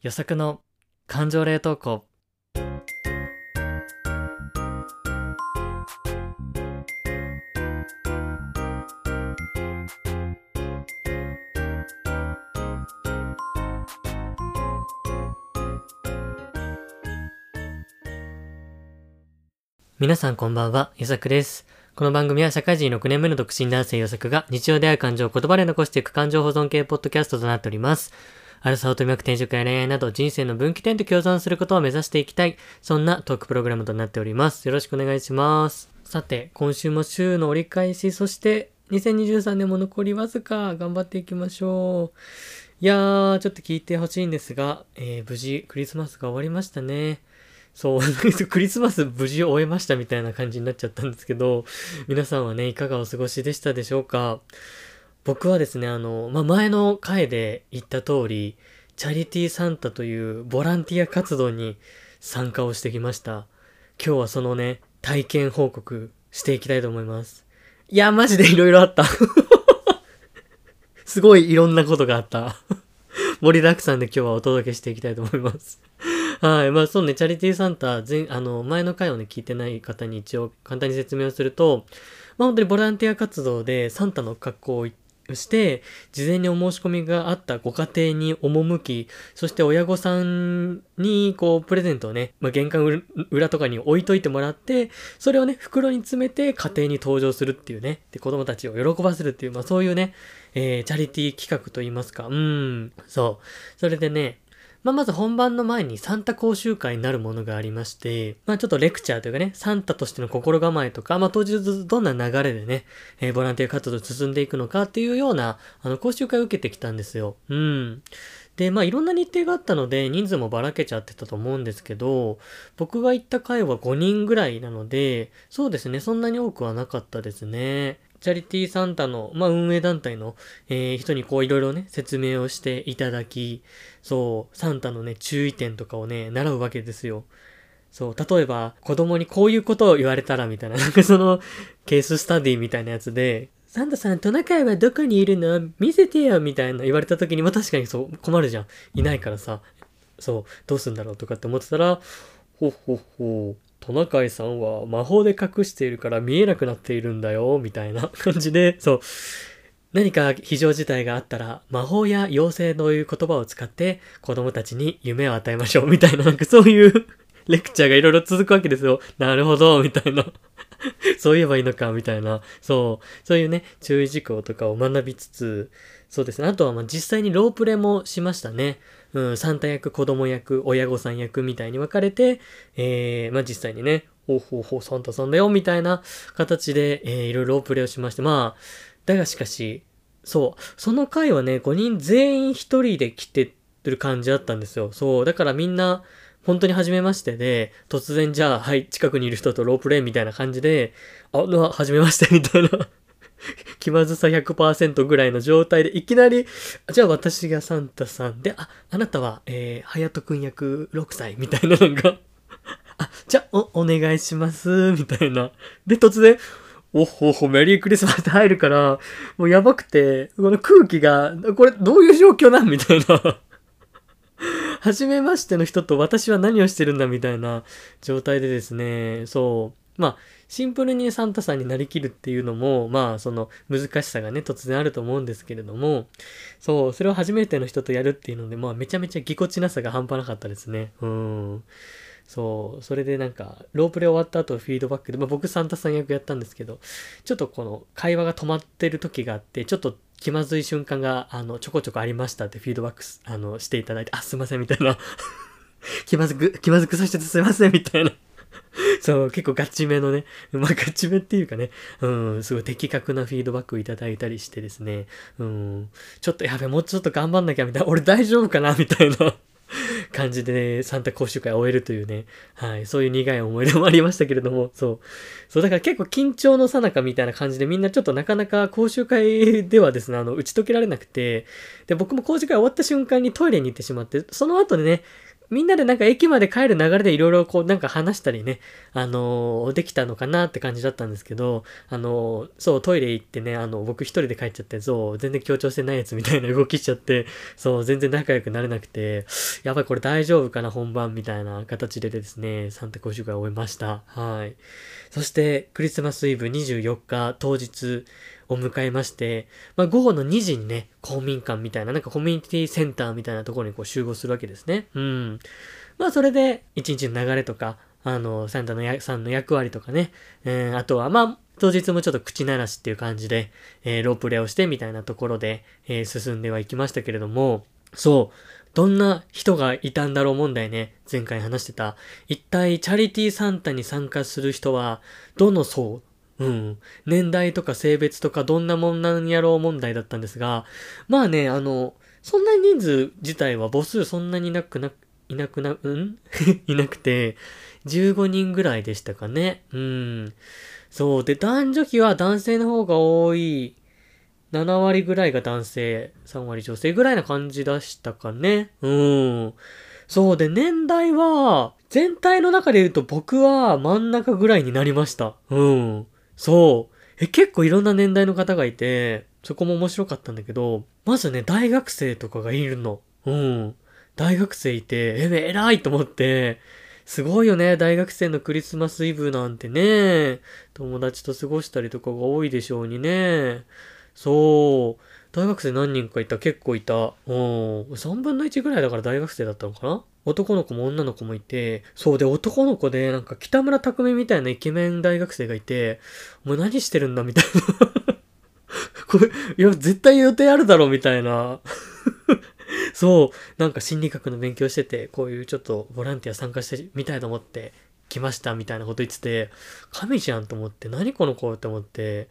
予測の感情冷凍庫。皆さんこんばんは、予測です。この番組は社会人6年目の独身男性予測が日常である感情を言葉で残していく感情保存系ポッドキャストとなっております。アルサオと脈転職や恋愛など人生の分岐点と共存することを目指していきたい。そんなトークプログラムとなっております。よろしくお願いします。さて、今週も週の折り返し、そして2023年も残りわずか頑張っていきましょう。いやー、ちょっと聞いてほしいんですが、えー、無事クリスマスが終わりましたね。そう、クリスマス無事終えましたみたいな感じになっちゃったんですけど、皆さんはね、いかがお過ごしでしたでしょうか？僕はですね、あの、まあ、前の回で言った通り、チャリティーサンタというボランティア活動に参加をしてきました。今日はそのね、体験報告していきたいと思います。いや、マジで色々あった。すごいいろんなことがあった。盛りだくさんで今日はお届けしていきたいと思います。はい。まあそうね、チャリティーサンタ、前、あの、前の回をね、聞いてない方に一応簡単に説明をすると、まあ本当にボランティア活動でサンタの格好をして、事前にお申し込みがあったご家庭に赴き、そして親御さんに、こう、プレゼントをね、まあ、玄関裏とかに置いといてもらって、それをね、袋に詰めて家庭に登場するっていうね、で、子供たちを喜ばせるっていう、まあそういうね、えー、チャリティー企画といいますか、うん、そう。それでね、まあ、まず本番の前にサンタ講習会になるものがありまして、まあ、ちょっとレクチャーというかね、サンタとしての心構えとか、まあ、当日どんな流れでね、えーボランティア活動進んでいくのかっていうような、あの、講習会を受けてきたんですよ。うん。で、まあ、いろんな日程があったので、人数もばらけちゃってたと思うんですけど、僕が行った回は5人ぐらいなので、そうですね、そんなに多くはなかったですね。チャリティーサンタの、まあ、運営団体の、えー人にこういろいろね、説明をしていただき、そう、サンタのね、注意点とかをね、習うわけですよ。そう、例えば、子供にこういうことを言われたら、みたいな、なんかその、ケーススタディみたいなやつで、サンタさん、トナカイはどこにいるの？見せてよみたいな言われた時にも確かにそう、困るじゃん。いないからさ。そう、どうすんだろうとかって思ってたら、ほっほっほ、トナカイさんは魔法で隠しているから見えなくなっているんだよ、みたいな 感じで、そう、何か非常事態があったら、魔法や妖精のいう言葉を使って子供たちに夢を与えましょう、みたいな、なんかそういう レクチャーがいろいろ続くわけですよ。なるほど、みたいな。そう言えばいいのか、みたいな。そう。そういうね、注意事項とかを学びつつ、そうですね。あとはまあ実際にロープレもしましたね。うん、サンタ役、子供役、親御さん役みたいに分かれて、えー、まあ実際にね、ほうほうほう、サンタさんだよ、みたいな形で、えー、いろいろプレイをしまして、まあ、だがしかし、そう、その回はね、5人全員1人で来てる感じだったんですよ。そう、だからみんな、本当に初めましてで、突然じゃあ、はい、近くにいる人とロープレイみたいな感じで、あ、うわ、初めまして、みたいな。気まずさ100%ぐらいの状態で、いきなり、じゃあ私がサンタさんで、あ、あなたは、えー、はやとくん役6歳、みたいななんか、あ、じゃあ、お、お願いします、みたいな。で、突然、おほほ、メリークリスマスって入るから、もうやばくて、この空気が、これどういう状況なん？みたいな。初めましての人と私は何をしてるんだ？みたいな状態でですね、そう。まあ、シンプルにサンタさんになりきるっていうのも、まあ、その難しさがね、突然あると思うんですけれども、そう、それを初めての人とやるっていうので、まあ、めちゃめちゃぎこちなさが半端なかったですね。うん。そう、それでなんか、ロープレ終わった後フィードバックで、まあ僕サンタさん役やったんですけど、ちょっとこの会話が止まってる時があって、ちょっと気まずい瞬間が、あの、ちょこちょこありましたってフィードバック、あの、していただいて、あ、すいません、みたいな。気まずく、気まずくさせてすいません、みたいな。そう、結構ガチめのね、まあガチめっていうかね、うん、すごい的確なフィードバックをいただいたりしてですね、うん、ちょっとやべ、もうちょっと頑張んなきゃみたいな、俺大丈夫かなみたいな感じでね、サンタ講習会を終えるというね、はい、そういう苦い思い出もありましたけれども、そう。そう、だから結構緊張のさなかみたいな感じでみんなちょっとなかなか講習会ではですね、あの、打ち解けられなくて、で、僕も講習会終わった瞬間にトイレに行ってしまって、その後でね、みんなでなんか駅まで帰る流れでいろいろこうなんか話したりね、あのーできたのかなって感じだったんですけど、あのーそう、トイレ行ってね、あの、僕一人で帰っちゃって、そう、全然協調してないやつみたいな動きしちゃって、そう、全然仲良くなれなくて、やばいこれ大丈夫かな本番みたいな形でですね、サンタ講習会を終えました。はい。そして、クリスマスイブ24日当日を迎えまして、まあ、午後の2時にね、公民館みたいな、なんかコミュニティセンターみたいなところにこう集合するわけですね。うん。まあ、それで、一日の流れとか、あの、サンタのや、さんの役割とかね、えーあとは、まあ、当日もちょっと口鳴らしっていう感じで、えーロープレイをしてみたいなところで、えー進んではいきましたけれども、そう、どんな人がいたんだろう問題ね、前回話してた。一体、チャリティーサンタに参加する人は、どの層うん。年代とか性別とかどんなもんなんやろう問題だったんですが、まあね、あの、そんなに人数自体は母数そんなになくな、いなくな、うん？いなくて、15人ぐらいでしたかね。うん。そう。で、男女比は男性の方が多い。7割ぐらいが男性、3割女性ぐらいな感じでしたかね。うん。そうで、年代は、全体の中で言うと僕は真ん中ぐらいになりました。うん。そう。え、結構いろんな年代の方がいて、そこも面白かったんだけど、まずね、大学生とかがいるの。うん。大学生いて、え、偉いと思って、すごいよね、大学生のクリスマスイブなんてね。友達と過ごしたりとかが多いでしょうにね。そう。大学生何人かいた、結構いた。うん。3分の1ぐらいだから大学生だったのかな？男の子も女の子もいて、そうで男の子でなんか北村匠海みたいなイケメン大学生がいて、お前何してるんだみたいな。これ、いや、絶対予定あるだろみたいな。そう、なんか心理学の勉強してて、こういうちょっとボランティア参加してみたいと思って来ましたみたいなこと言ってて、神じゃんと思って、何この子って思って、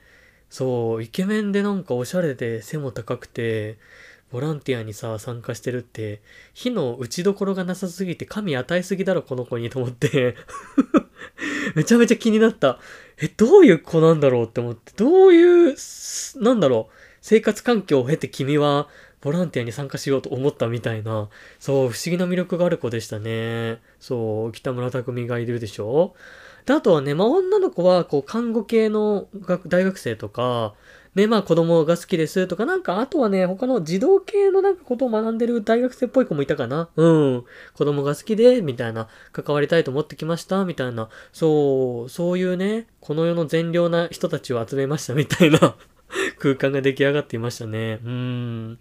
そう、イケメンでなんかおしゃれで背も高くて、ボランティアにさ、参加してるって、火の打ちどころがなさすぎて神与えすぎだろ、この子にと思って。めちゃめちゃ気になった。え、どういう子なんだろうって思って、どういう、なんだろう、生活環境を経て君はボランティアに参加しようと思ったみたいな、そう、不思議な魅力がある子でしたね。そう、北村匠がいるでしょで、あとはね、まあ、女の子は、こう、看護系の大学生とか、ね、まあ、子供が好きですとか、なんか、あとはね、他の児童系のなんかことを学んでる大学生っぽい子もいたかなうん。子供が好きで、みたいな、関わりたいと思ってきました、みたいな、そう、そういうね、この世の善良な人たちを集めました、みたいな 空間が出来上がっていましたね。うん。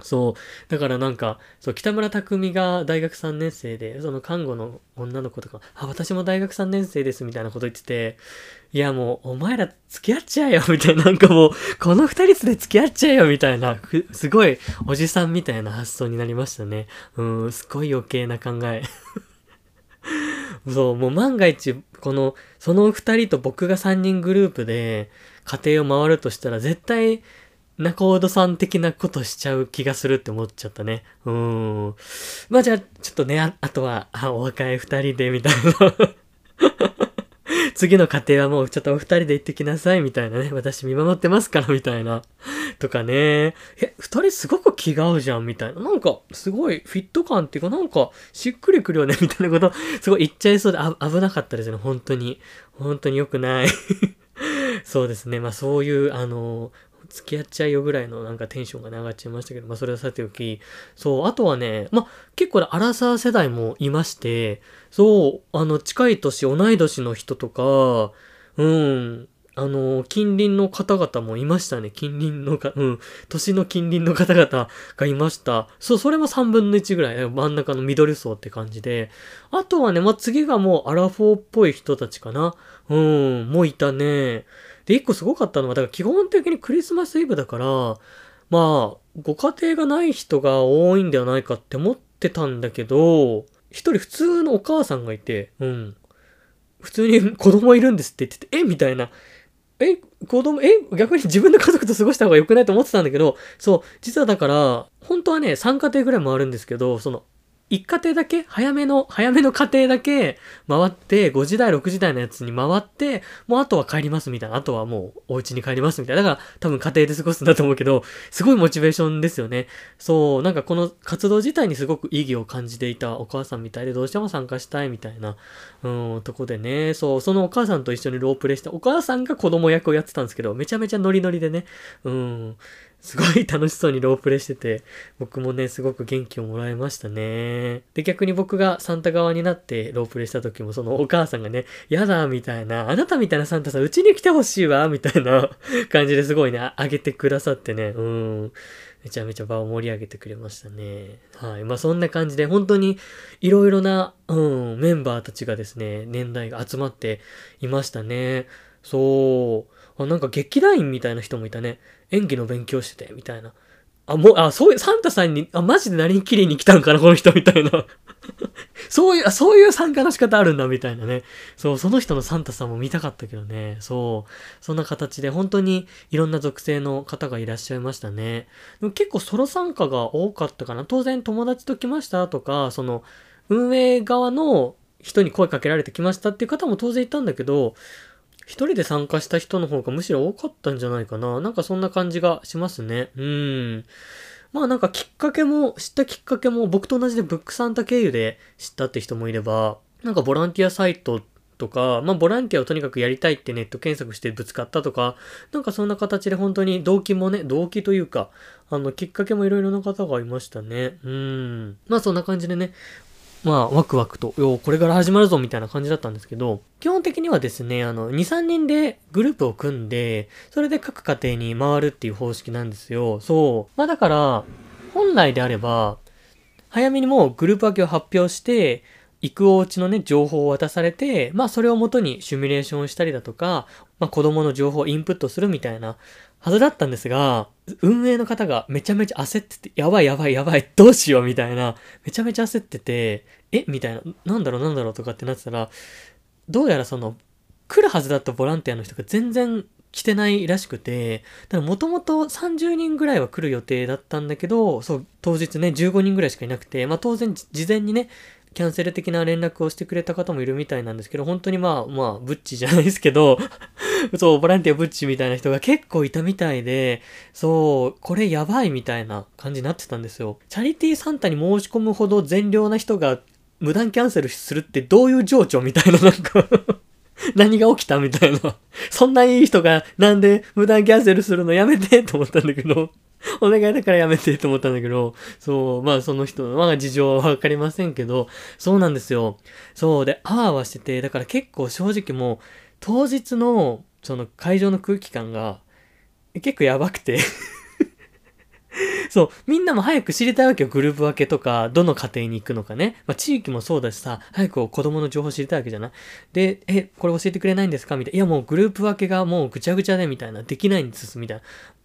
そう。だからなんか、そう、北村匠海が大学3年生で、その看護の女の子とか、あ、私も大学3年生です、みたいなこと言ってて、いやもう、お前ら付き合っちゃえよ、みたいな、なんかもう、この二人で付き合っちゃえよ、みたいな、すごい、おじさんみたいな発想になりましたね。うん、すごい余計な考え。そう、もう万が一、この、その二人と僕が三人グループで、家庭を回るとしたら、絶対、中尾さん的なことしちゃう気がするって思っちゃったね。うーん。まあじゃあ、ちょっとね、ああとは、あ、お若い二人で、みたいな。次の家庭はもうちょっとお二人で行ってきなさい、みたいなね。私見守ってますから、みたいな。とかね。え、二人すごく気が合うじゃん、みたいな。なんか、すごいフィット感っていうか、なんか、しっくりくるよね、みたいなこと、すごい言っちゃいそうで、危なかったですね、本当に。本当に良くない。そうですね。まあそういう、あの、付き合っちゃいよぐらいのなんかテンションがね上がっちゃいましたけど、まあそれはさておき、そう、あとはね、まあ結構ね、アラサー世代もいまして、そう、あの、近い年、同い年の人とか、うん、あの、近隣の方々もいましたね。近隣のか、うん、年の近隣の方々がいました。そう、それも3分の1ぐらい、真ん中の緑層って感じで。あとはね、まあ、次がもうアラフォーっぽい人たちかな。うん、もういたね。で、一個すごかったのは、だから基本的にクリスマスイブだから、まあ、ご家庭がない人が多いんではないかって思ってたんだけど、一人普通のお母さんがいて、うん。普通に子供いるんですって言ってて、え？みたいな。え、子供、え、逆に自分の家族と過ごした方が良くないと思ってたんだけど、そう、実はだから、本当はね、3家庭ぐらいもあるんですけど、その、一家庭だけ、早めの、早めの家庭だけ回って、5時台、6時台のやつに回って、もうあとは帰りますみたいな。あとはもうお家に帰りますみたいな。だから多分家庭で過ごすんだと思うけど、すごいモチベーションですよね。そう、なんかこの活動自体にすごく意義を感じていたお母さんみたいで、どうしても参加したいみたいな、うん、とこでね、そう、そのお母さんと一緒にロープレイして、お母さんが子供役をやってたんですけど、めちゃめちゃノリノリでね、うん、すごい楽しそうにロープレイしてて、僕もね、すごく元気をもらいましたね。で、逆に僕がサンタ側になってロープレイした時も、そのお母さんがね、やだ、みたいな、あなたみたいなサンタさん、うちに来てほしいわ、みたいな 感じですごいね、あげてくださってね、うん。めちゃめちゃ場を盛り上げてくれましたね。はい。まあそんな感じで、本当にいろいろな、うん、メンバーたちがですね、年代が集まっていましたね。そう。あ、なんか劇団員みたいな人もいたね。演技の勉強してて、みたいな。あ、もう、あ、そういう、サンタさんに、あ、マジでなりに綺麗に来たんかな、この人、みたいな。そういう、そういう参加の仕方あるんだ、みたいなね。そう、その人のサンタさんも見たかったけどね。そう。そんな形で、本当にいろんな属性の方がいらっしゃいましたね。でも結構ソロ参加が多かったかな。当然友達と来ましたとか、その、運営側の人に声かけられてきましたっていう方も当然いたんだけど、一人で参加した人の方がむしろ多かったんじゃないかな。なんかそんな感じがしますね。うん。まあなんかきっかけも、知ったきっかけも僕と同じでブックサンタ経由で知ったって人もいれば、なんかボランティアサイトとか、まあボランティアをとにかくやりたいってネット検索してぶつかったとか、なんかそんな形で本当に動機もね、動機というか、あの、きっかけもいろいろな方がいましたね。うん。まあそんな感じでね、まあ、ワクワクと、よこれから始まるぞみたいな感じだったんですけど、基本的にはですね、あの、2、3人でグループを組んで、それで各家庭に回るっていう方式なんですよ。そう。まあだから、本来であれば、早めにもうグループ分けを発表して、行くお家のね、情報を渡されて、まあそれをもとにシミュレーションしたりだとか、まあ子供の情報をインプットするみたいなはずだったんですが、運営の方がめちゃめちゃ焦ってて、やばいやばいやばい、どうしようみたいな、めちゃめちゃ焦ってて、えみたいな、なんだろうなんだろうとかってなってたら、どうやらその、来るはずだったボランティアの人が全然来てないらしくて、だもともと30人ぐらいは来る予定だったんだけど、そう、当日ね、15人ぐらいしかいなくて、まあ当然事前にね、キャンセル的な連絡をしてくれた方もいるみたいなんですけど、本当にまあまあ、ブッチじゃないですけど そう、ボランティアブッチみたいな人が結構いたみたいで、そう、これやばいみたいな感じになってたんですよ。チャリティーサンタに申し込むほど善良な人が無断キャンセルするってどういう情緒みたいななんか。何が起きたみたいな。そんないい人がなんで無断キャンセルするのやめてと思ったんだけど。お願いだからやめてと思ったんだけど、そう、まあその人の、まあ事情はわかりませんけど、そうなんですよ。そうで、あわあわしてて、だから結構正直もう、当日の、その会場の空気感が、結構やばくて そう、みんなも早く知りたいわけよ。グループ分けとか、どの家庭に行くのかね。まあ、地域もそうだしさ、早く子供の情報知りたいわけじゃない？で、え、これ教えてくれないんですか？みたいな。いや、もうグループ分けがもうぐちゃぐちゃで、みたいな。できないんです、みたいな。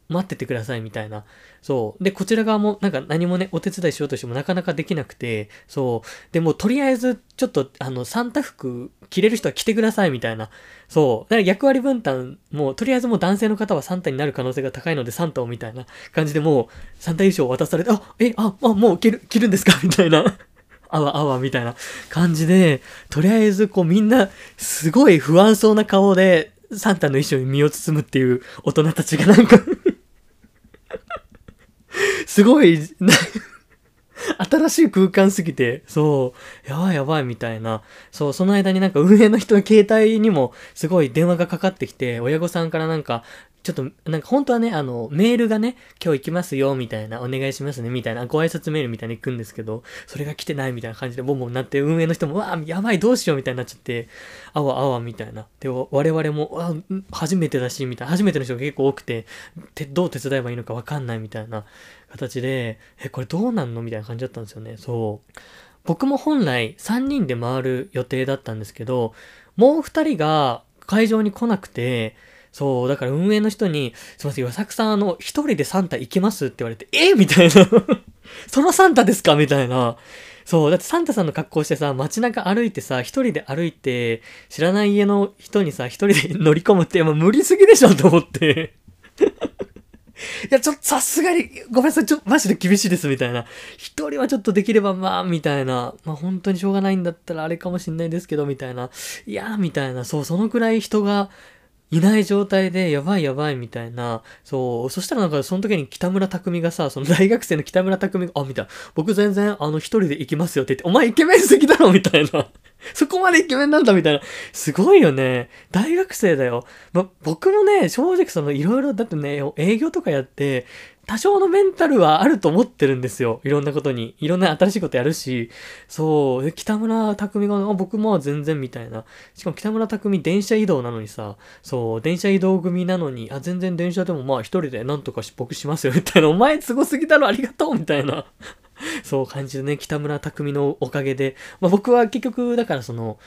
待っててくださいみたいな。そう。で、こちら側もなんか何もね、お手伝いしようとしてもなかなかできなくて、そう。でもとりあえず、ちょっと、あの、サンタ服着れる人は着てくださいみたいな。そう。だから役割分担、もう、とりあえずもう男性の方はサンタになる可能性が高いので、サンタをみたいな感じでもう、サンタ衣装を渡されて、あ、え、あ、あ、もう着る、着るんですか？みたいな。あわあわみたいな感じで、とりあえずこうみんな、すごい不安そうな顔で、サンタの衣装に身を包むっていう大人たちがなんかすごい、新しい空間すぎて、そう、やばいやばいみたいな。そう、その間になんか運営の人の携帯にもすごい電話がかかってきて、親御さんからなんか、ちょっと、なんか本当はね、あの、メールがね、今日行きますよ、みたいな、お願いしますね、みたいな、ご挨拶メールみたいに行くんですけど、それが来てないみたいな感じでボンボンなって、運営の人も、わあ、やばい、どうしよう、みたいになっちゃって、あわあわ、みたいな。で、我々も、あ、初めてだし、みたいな、初めての人が結構多くて、てどう手伝えばいいのかわかんないみたいな形で、え、これどうなんの？みたいな感じだったんですよね。そう。僕も本来3人で回る予定だったんですけど、もう2人が会場に来なくて、そう、だから運営の人に、すいません、岩作さん、あの、一人でサンタ行けますって言われて、え？みたいな そのサンタですか？みたいな。そう、だってサンタさんの格好してさ、街中歩いてさ、一人で歩いて、知らない家の人にさ、一人で乗り込むって、もう無理すぎでしょ？と思っていや、ちょっとさすがに、ごめんなさい、ちょっとマジで厳しいです、みたいな。一人はちょっとできればまあ、みたいな。まあ本当にしょうがないんだったらあれかもしんないですけど、みたいな。いや、みたいな。そう、そのくらい人が、いない状態で、やばいやばいみたいな、そう、そしたらなんかその時に北村匠がさ、その大学生の北村匠が、あ、みたいな、僕全然あの一人で行きますよって言って、お前イケメンすぎだろみたいな。そこまでイケメンなんだみたいな。すごいよね。大学生だよ。ま、僕もね、正直そのいろいろ、だってね、営業とかやって、多少のメンタルはあると思ってるんですよ。いろんなことに。いろんな新しいことやるし。そう。北村匠が、僕も全然みたいな。しかも北村匠電車移動なのにさ、そう、電車移動組なのに、あ、全然電車でもまあ一人でなんとか僕しますよ、みたいな。お前すごすぎだろ、ありがとうみたいな。そう感じでね、北村匠のおかげで。まあ僕は結局、だからその、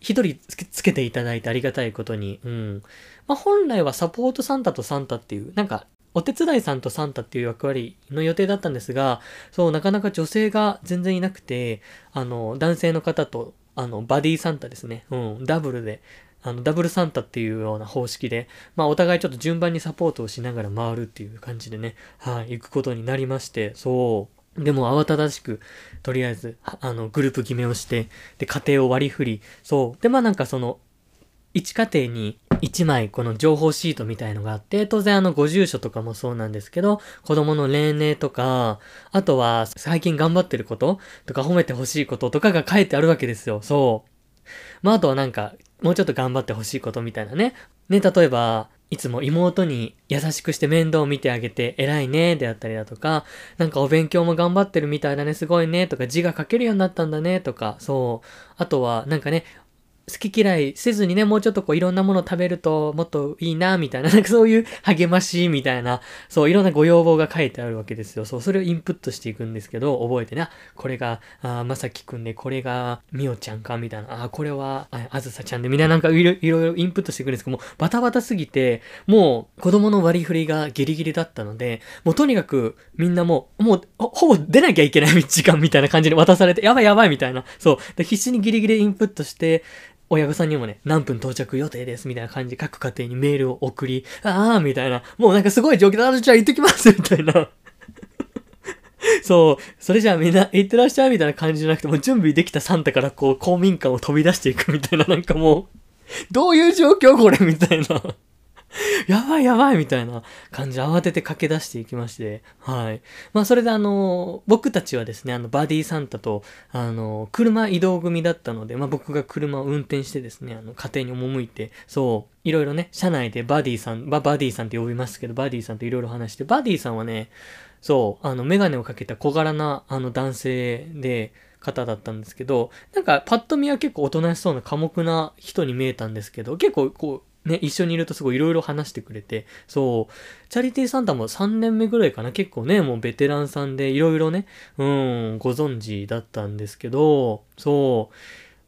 一人つけていただいてありがたいことに、うん。まあ本来はサポートサンタとサンタっていう、なんかお手伝いさんとサンタっていう役割の予定だったんですが、そう、なかなか女性が全然いなくて、あの、男性の方と、あの、バディサンタですね。うん、ダブルで、あの、ダブルサンタっていうような方式で、まあ、お互いちょっと順番にサポートをしながら回るっていう感じでね、はい、行くことになりまして、そう。でも慌ただしく、とりあえず、あの、グループ決めをして、で、家庭を割り振り、そう。で、まあなんかその、1家庭に1枚この情報シートみたいのがあって、当然あのご住所とかもそうなんですけど、子供の年齢とか、あとは最近頑張ってることとか褒めてほしいこととかが書いてあるわけですよ。そう。まああとはなんか、もうちょっと頑張ってほしいことみたいなね。ね、例えば、いつも妹に優しくして面倒を見てあげて偉いねであったりだとか、なんかお勉強も頑張ってるみたいだね、すごいねとか、字が書けるようになったんだねとか、そう。あとは、なんかね、好き嫌いせずにね、もうちょっとこういろんなもの食べるともっといいな、みたいな、なんかそういう励ましみたいな、そういろんなご要望が書いてあるわけですよ。そう、それをインプットしていくんですけど、覚えてね、これが、あまさきくんで、これがみおちゃんか、みたいな、あ、これはあ、あずさちゃんで、みんななんかいろいろインプットしていくんですけどもう、バタバタすぎて、もう子供の割り振りがギリギリだったので、もうとにかくみんなもう、もうほぼ出なきゃいけない時間みたいな感じで渡されて、やばいやばいみたいな、そう、で必死にギリギリインプットして、親御さんにもね、何分到着予定ですみたいな感じで各家庭にメールを送り、ああみたいな、もうなんかすごい状況だ、じゃあ行ってきますみたいな。そう、それじゃあみんな行ってらっしゃいみたいな感じじゃなくて、もう準備できたサンタからこう公民館を飛び出していくみたいな、なんかもう、どういう状況これみたいな。やばいやばいみたいな感じで慌てて駆け出していきまして、はい。まあそれであの、僕たちはですね、あの、バディサンタと、あの、車移動組だったので、まあ僕が車を運転してですね、あの、家庭に赴いて、そう、いろいろね、車内でバディさん、ババディさんって呼びますけど、バディさんといろいろ話して、バディさんはね、そう、あの、メガネをかけた小柄な、あの、男性で、方だったんですけど、なんかパッと見は結構おとなしそうな寡黙な人に見えたんですけど、結構こう、ね、一緒にいるとすごいいろいろ話してくれて、そう、チャリティーサンタも3年目ぐらいかな、結構ね、もうベテランさんでいろいろね、うん、ご存知だったんですけど、そう、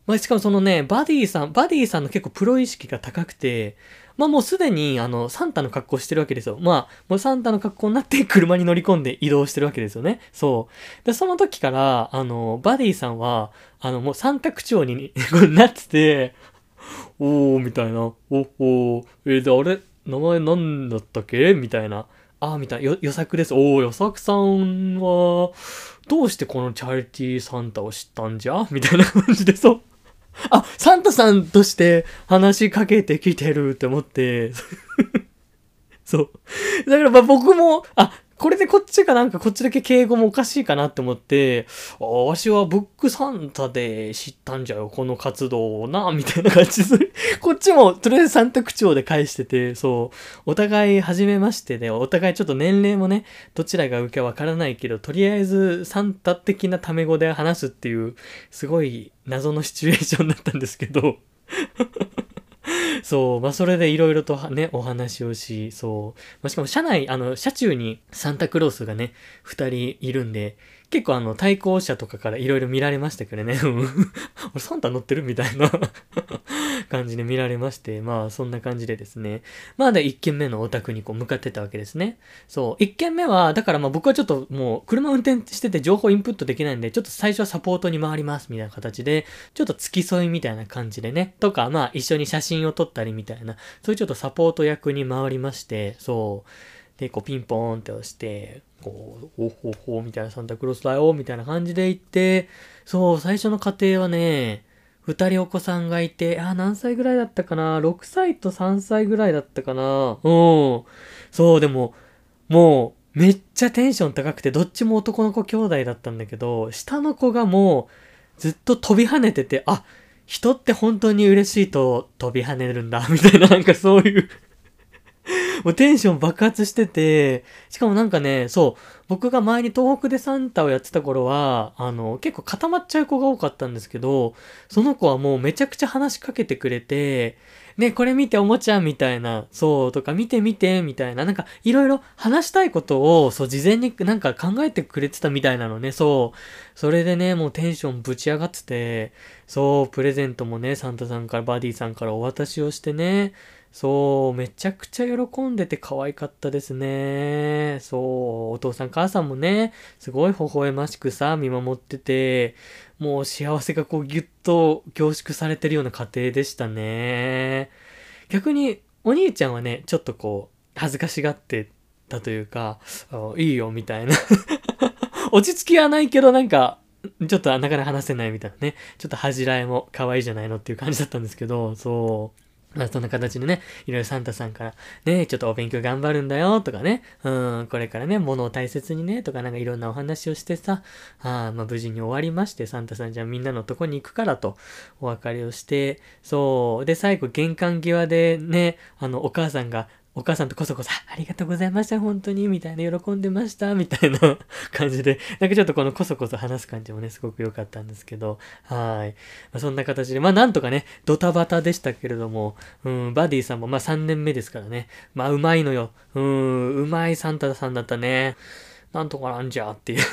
まあ、しかもそのね、バディさん、バディさんの結構プロ意識が高くて、まあもうすでに、あの、サンタの格好してるわけですよ。まあ、もうサンタの格好になって車に乗り込んで移動してるわけですよね。そう。で、その時から、あの、バディさんは、あの、もうサンタ口調になってて、おー、みたいな。お、おえー、で、あれ？名前なんだったっけ？みたいな。あー、みたいな。よ、予作です。おー、予作さんは、どうしてこのチャリティーサンタを知ったんじゃ？みたいな感じで、そう。あ、サンタさんとして話しかけてきてるって思って、そう。だからまあ僕も、あ、これでこっちがなんかこっちだけ敬語もおかしいかなって思って、あわしはブックサンタで知ったんじゃよ、この活動をな、みたいな感じで、こっちもとりあえずサンタ口調で返してて、そう、お互い初めましてで、お互いちょっと年齢もね、どちらが受けわからないけど、とりあえずサンタ的なタメ語で話すっていう、すごい謎のシチュエーションだったんですけど、そう、まあ、それでいろいろとね、お話をし、そう。まあ、しかも車内、あの、車中にサンタクロースがね、二人いるんで、結構あの、対向車とかからいろいろ見られましたけどね。俺サンタ乗ってるみたいな 感じで見られまして、まあそんな感じでですね。まあで1軒目のお宅にこう向かってたわけですね。そう。1軒目は、だからまあ僕はちょっともう車運転してて情報インプットできないんで、ちょっと最初はサポートに回りますみたいな形で、ちょっと付き添いみたいな感じでね。とか、まあ一緒に写真を撮ったりみたいな、そういうちょっとサポート役に回りまして、そう。で、こうピンポーンって押して、こう、おほほみたいなサンタクロースだよ、みたいな感じで行って、そう、最初の家庭はね、二人お子さんがいて、あ、何歳ぐらいだったかな ?6 歳と3歳ぐらいだったかな？うん。そう、でも、もう、めっちゃテンション高くて、どっちも男の子兄弟だったんだけど、下の子がもう、ずっと飛び跳ねてて、あ、人って本当に嬉しいと飛び跳ねるんだ、みたいな、なんかそういうもうテンション爆発してて、しかもなんかね、そう、僕が前に東北でサンタをやってた頃は、あの、結構固まっちゃう子が多かったんですけど、その子はもうめちゃくちゃ話しかけてくれて、ね、これ見ておもちゃみたいな、そう、とか見て見て、みたいな、なんかいろいろ話したいことを、そう、事前になんか考えてくれてたみたいなのね、そう。それでね、もうテンションぶち上がってて、そう、プレゼントもね、サンタさんからバディさんからお渡しをしてね、そう、めちゃくちゃ喜んでて可愛かったですね。そう、お父さん母さんもね、すごい微笑ましくさ、見守ってて、もう幸せがこうギュッと凝縮されてるような家庭でしたね。逆に、お兄ちゃんはね、ちょっとこう、恥ずかしがってたというか、いいよ、みたいな 落ち着きはないけど、なんか、ちょっとなかなか話せないみたいなね。ちょっと恥じらいも可愛いじゃないのっていう感じだったんですけど、そう。まあ、そんな形でね、いろいろサンタさんから、ね、ちょっとお勉強頑張るんだよ、とかね、うん、これからね、物を大切にね、とかなんかいろんなお話をしてさ、あまあ、無事に終わりまして、サンタさんじゃあみんなのとこに行くからと、お別れをして、そう、で、最後玄関際でね、あの、お母さんが、お母さんとこそこそ、ありがとうございました、本当に、みたいな、喜んでました、みたいな 感じで、なんかちょっとこのこそこそ話す感じもね、すごく良かったんですけど、はい。まあ、そんな形で、まあなんとかね、ドタバタでしたけれども、うん、バディさんもまあ3年目ですからね、まあうまいのよ。うん、うまいサンタさんだったね。なんとかなんじゃっていう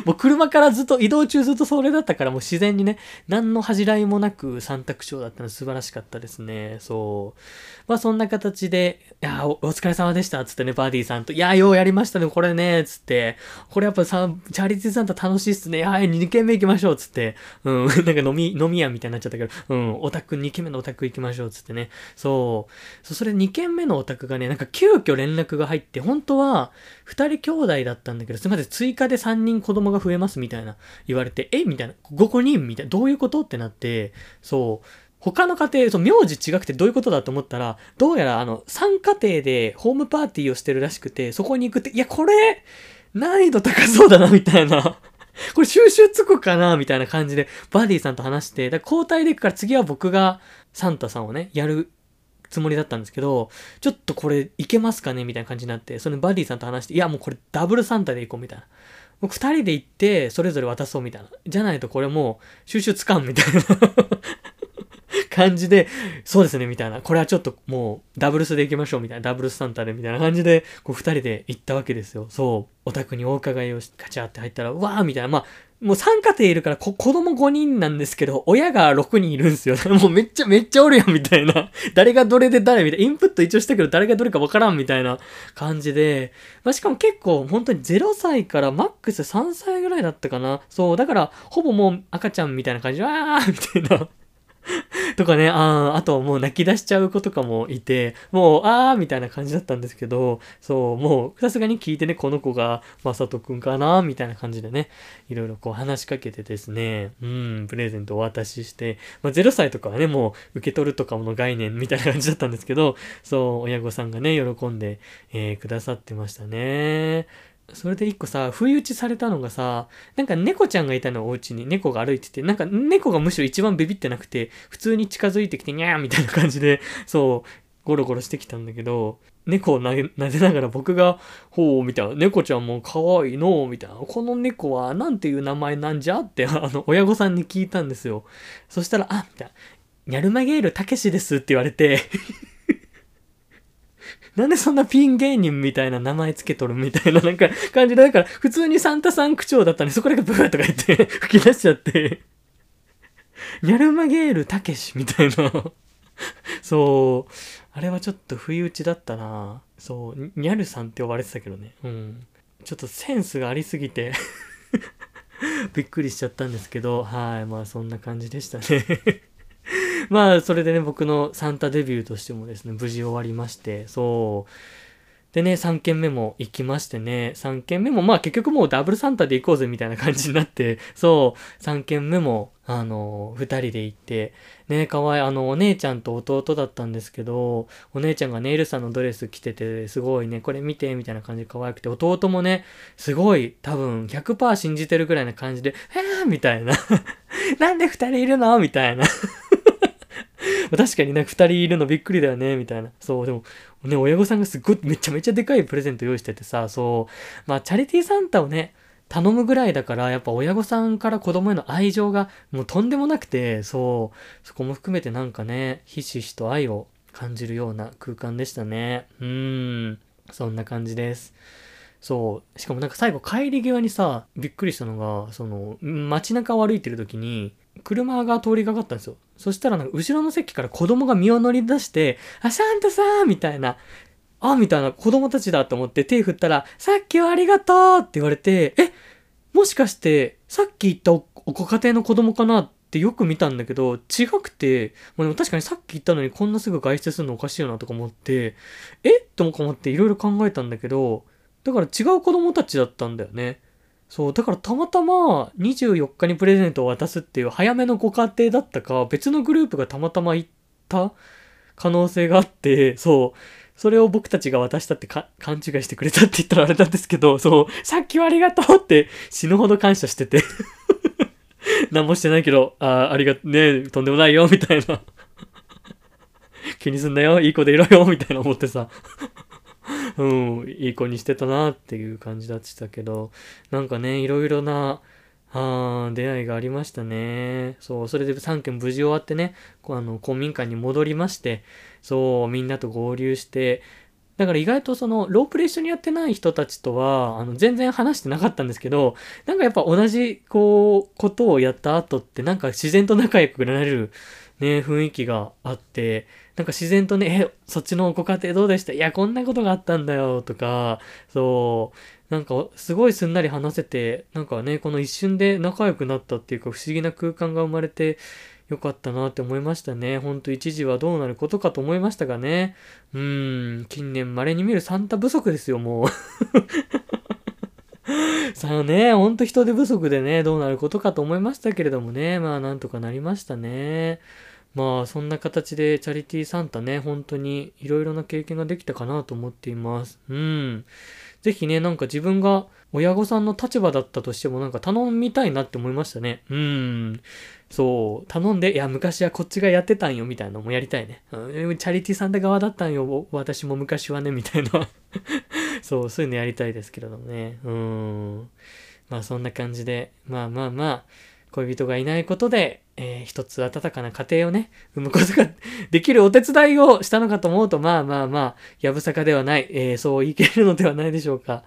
もう車からずっと、移動中ずっとそれだったからもう自然にね、何の恥じらいもなく三択賞だったの素晴らしかったですね。そう。まあそんな形で、いやお、お疲れ様でした、つってね、バーディーさんと、いや、ようやりましたね、これね、つって、これやっぱさ、チャリティーサンタ楽しいっすね、はい、2軒目行きましょう、つって、うん、なんか飲み、飲み屋みたいになっちゃったけど、うん、オタク、2軒目のオタク行きましょう、つってね、そう。そそれ2軒目のオタクがね、なんか急遽連絡が入って、本当は、2人兄弟だったんだけど、すみません、追加で3人子供が増えますみたいな言われて、え？みたいな、5個人みたいな、どういうこと？ってなって、そう、他の家庭、そう、名字違くてどういうことだと思ったら、どうやらあの、3家庭でホームパーティーをしてるらしくて、そこに行くって、いや、これ、難易度高そうだな、みたいな。これ収集つくかなみたいな感じで、バディさんと話して、だ交代で行くから次は僕がサンタさんをね、やるつもりだったんですけど、ちょっとこれいけますかね？みたいな感じになって、そのバディさんと話して、いやもうこれダブルサンタで行こうみたいな。もう二人で行って、それぞれ渡そうみたいな。じゃないとこれもう収集つかんみたいな 感じで、そうですね、みたいな。これはちょっともう、ダブルスで行きましょう、みたいな。ダブルスサンタで、みたいな感じで、こう、二人で行ったわけですよ。そう。お宅にお伺いをカチャって入ったら、うわーみたいな。まあ、もう3家庭いるからこ子供5人なんですけど、親が6人いるんですよ。もうめっちゃめっちゃおるやんみたいな。誰がどれで誰みたいな。インプット一応したけど誰がどれかわからんみたいな感じで。まあ、しかも結構本当に0歳からマックス3歳ぐらいだったかな。そう。だからほぼもう赤ちゃんみたいな感じで、わーみたいな。とかね、ああともう泣き出しちゃう子とかもいて、もう、あーみたいな感じだったんですけど、そう、もう、さすがに聞いてね、この子が、まさとくんかなみたいな感じでね、いろいろこう話しかけてですね、うん、プレゼントお渡しして、まあ、0歳とかはね、もう、受け取るとかの概念みたいな感じだったんですけど、そう、親御さんがね、喜んで、えー、くださってましたね。それで一個さ、不意打ちされたのがさ、なんか猫ちゃんがいたのお家に。猫が歩いてて、なんか猫がむしろ一番ビビってなくて、普通に近づいてきてにゃーみたいな感じで、そう、ゴロゴロしてきたんだけど、猫を撫でながら僕が、ほう、みたいな、猫ちゃんも可愛いの、みたいな、この猫はなんていう名前なんじゃ？って、あの、親御さんに聞いたんですよ。そしたら、あ、みたいな、ニャルマゲールたけしですって言われて。なんでそんなピン芸人みたいな名前つけとるみたいななんか感じで、だから普通にサンタさん口調だったんで、そこだけブーとか言って 吹き出しちゃって。ニャルマゲールたけしみたいな。そう、あれはちょっと不意打ちだったな。そう、ニャルさんって呼ばれてたけどね。うん。ちょっとセンスがありすぎて。びっくりしちゃったんですけど、はい、まあそんな感じでしたね。まあ、それでね、僕のサンタデビューとしてもですね、無事終わりまして、そう。でね、3軒目も行きましてね、3軒目も、まあ結局もうダブルサンタで行こうぜみたいな感じになって、そう、3軒目も、あの、2人で行って、ね、かわいい、あの、お姉ちゃんと弟だったんですけど、お姉ちゃんがネイルさんのドレス着てて、すごいね、これ見て、みたいな感じで可愛くて、弟もね、すごい、多分100%信じてるぐらいな感じで、えーみたいな。なんで2人いるの？みたいな。確かになんか2人いるのびっくりだよね、みたいな。そう、でも、ね、親御さんがすっごいめちゃめちゃでかいプレゼント用意しててさ、そう、まあ、チャリティーサンタをね、頼むぐらいだから、やっぱ親御さんから子供への愛情がもうとんでもなくて、そう、そこも含めてなんかね、ひしひしと愛を感じるような空間でしたね。うーん、そんな感じです。そう。しかもなんか最後帰り際にさ、びっくりしたのが、その、街中を歩いてる時に、車が通りかかったんですよ。そしたらなんか後ろの席から子供が身を乗り出して、あ、サンタさん!みたいな、あ、みたいな。子供たちだと思って手振ったら、さっきはありがとうって言われて、え、もしかして、さっき言ったご家庭の子供かな？ってよく見たんだけど、違くて、まあ、でも確かにさっき言ったのにこんなすぐ外出するのおかしいよなとか思って、え？と思っていろいろ考えたんだけど、だから違う子供たちだったんだよね。そう、だからたまたま24日にプレゼントを渡すっていう早めのご家庭だったか、別のグループがたまたま行った可能性があって、そう、それを僕たちが渡したって勘違いしてくれたって言ったらあれなんですけど、そう、さっきはありがとうって死ぬほど感謝してて。何もしてないけど、ああ、ありがね、とんでもないよ、みたいな。気にすんなよ、いい子でいろよ、みたいな思ってさ。うん、いい子にしてたなっていう感じだったけど、なんかね、いろいろな、あ出会いがありましたね。そう、それで3件無事終わってね、あの、公民館に戻りまして、そう、みんなと合流して、だから意外とその、ロープレ一緒にやってない人たちとは、あの、全然話してなかったんですけど、なんかやっぱ同じ、こう、ことをやった後って、なんか自然と仲良くなれる、ね、雰囲気があって、なんか自然とね、え、そっちのご家庭どうでした？いや、こんなことがあったんだよ、とか、そう、なんかすごいすんなり話せて、なんかね、この一瞬で仲良くなったっていうか不思議な空間が生まれてよかったなって思いましたね。ほんと一時はどうなることかと思いましたがね。うーん、近年稀に見るサンタ不足ですよ、もう。さあね、ほんと人手不足でね、どうなることかと思いましたけれどもね、まあなんとかなりましたね。まあそんな形でチャリティーサンタね、本当にいろいろな経験ができたかなと思っています。うん。ぜひね、なんか自分が親御さんの立場だったとしてもなんか頼みたいなって思いましたね。うん。そう。頼んで、いや、昔はこっちがやってたんよ、みたいなのもやりたいね。うん、チャリティーサンタ側だったんよ、私も昔はね、みたいな。そう、そういうのやりたいですけれどもね。うん。まあそんな感じで、まあまあまあ、恋人がいないことで、えー、一つ温かな家庭をね、生むことができるお手伝いをしたのかと思うと、まあまあまあ、やぶさかではない、えー、そう言い切れるのではないでしょうか。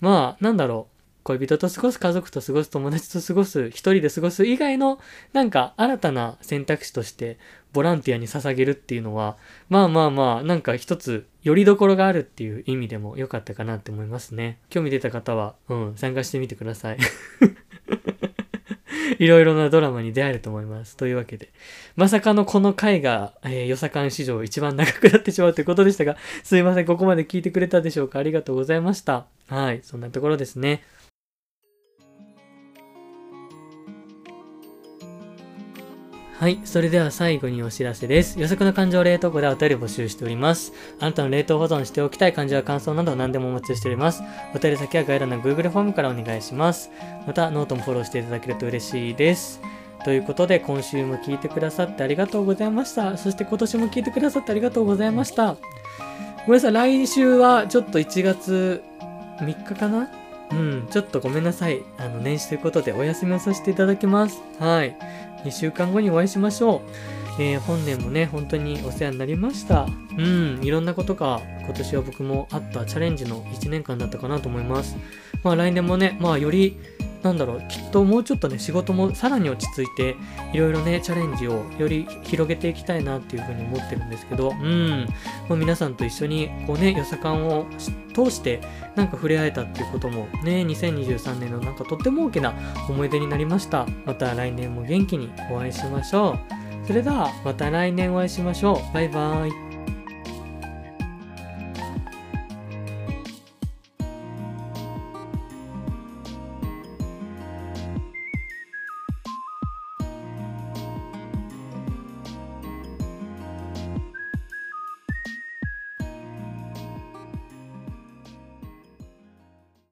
まあ、なんだろう。恋人と過ごす、家族と過ごす、友達と過ごす、一人で過ごす以外の、なんか新たな選択肢として、ボランティアに捧げるっていうのは、まあまあまあ、なんか一つ、よりどころがあるっていう意味でも良かったかなって思いますね。興味出た方は、うん、参加してみてください。いろいろなドラマに出会えると思います。というわけで。まさかのこの回が、えー、よさかん史上一番長くなってしまうということでしたが、すいません。ここまで聞いてくれたでしょうかありがとうございました。はい。そんなところですね。はい。それでは最後にお知らせです。予測の感情冷凍庫でお便り募集しております。あなたの冷凍保存しておきたい感情や感想など何でもお待ちしております。お便り先は概要欄の Google フォームからお願いします。また、ノートもフォローしていただけると嬉しいです。ということで、今週も聞いてくださってありがとうございました。そして今年も聞いてくださってありがとうございました。ごめんなさい。来週はちょっと1月3日かな？うん、ちょっとごめんなさい。あの、年始ということでお休みをさせていただきます。はい。2週間後にお会いしましょう。えー、本年もね、本当にお世話になりました。うん、いろんなことが今年は僕もあったチャレンジの1年間だったかなと思います。まあ来年もね、まあよりなんだろう、きっともうちょっとね、仕事もさらに落ち着いて、いろいろね、チャレンジをより広げていきたいなっていうふうに思ってるんですけど、うん、もう皆さんと一緒に、こうね、よさかんを通して、なんか触れ合えたっていうことも、ね、2023年のなんかとっても大きな思い出になりました。また来年も元気にお会いしましょう。それでは、また来年お会いしましょう。バイバーイ。